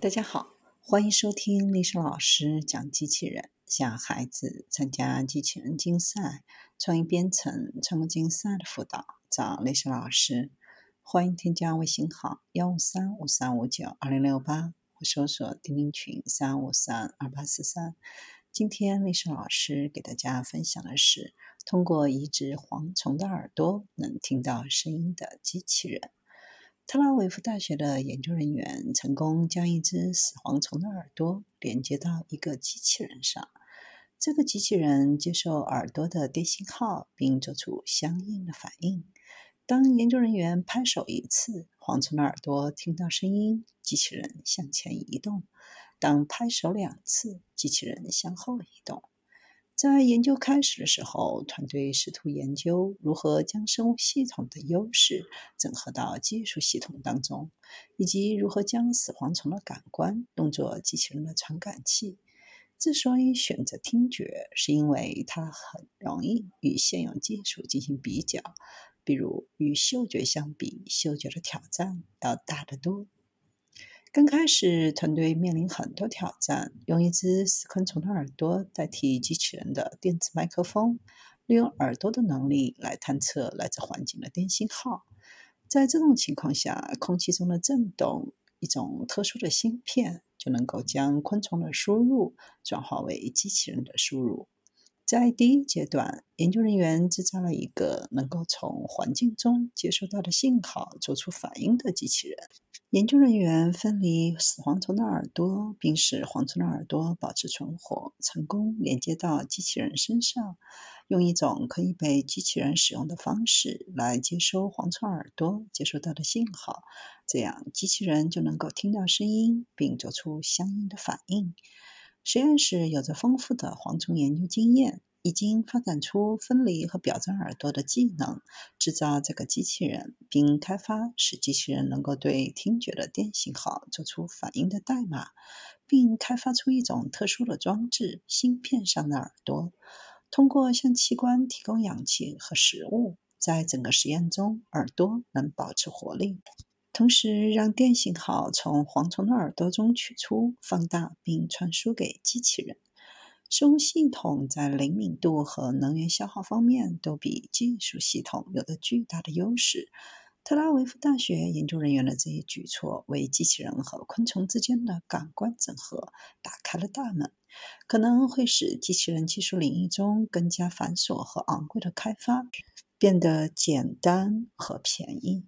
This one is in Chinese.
大家好，欢迎收听历史老师讲机器人，向孩子参加机器人竞赛、创意编程、创客竞赛的辅导，找历史老师。欢迎添加微信号幺五三五三五九二零六八，或搜索钉钉群三五三二八四三。今天历史老师给大家分享的是，通过移植蝗虫的耳朵能听到声音的机器人。特拉维夫大学的研究人员成功将一只死蝗虫的耳朵连接到一个机器人上。这个机器人接受耳朵的电信号，并做出相应的反应。当研究人员拍手一次，蝗虫的耳朵听到声音，机器人向前移动；当拍手两次，机器人向后移动。在研究开始的时候，团队试图研究如何将生物系统的优势整合到技术系统当中，以及如何将死蝗虫的感官用作机器人的传感器。之所以选择听觉，是因为它很容易与现有技术进行比较，比如与嗅觉相比，嗅觉的挑战要大得多。刚开始，团队面临很多挑战，用一只死昆虫的耳朵代替机器人的电子麦克风，利用耳朵的能力来探测来自环境的电信号。在这种情况下，空气中的振动，一种特殊的芯片，就能够将昆虫的输入转化为机器人的输入。在第一阶段，研究人员制造了一个能够从环境中接收到的信号做出反应的机器人。研究人员分离死蝗虫的耳朵，并使蝗虫的耳朵保持存活，成功连接到机器人身上，用一种可以被机器人使用的方式来接收蝗虫耳朵接收到的信号，这样机器人就能够听到声音并做出相应的反应。实验室有着丰富的蝗虫研究经验。已经发展出分离和表征耳朵的技能，制造这个机器人，并开发使机器人能够对听觉的电信号做出反应的代码，并开发出一种特殊的装置——芯片上的耳朵。通过向器官提供氧气和食物，在整个实验中，耳朵能保持活力，同时让电信号从蝗虫的耳朵中取出、放大并传输给机器人。生物系统在灵敏度和能源消耗方面都比技术系统有着巨大的优势。特拉维夫大学研究人员的这一举措，为机器人和昆虫之间的感官整合打开了大门，可能会使机器人技术领域中更加繁琐和昂贵的开发变得简单和便宜。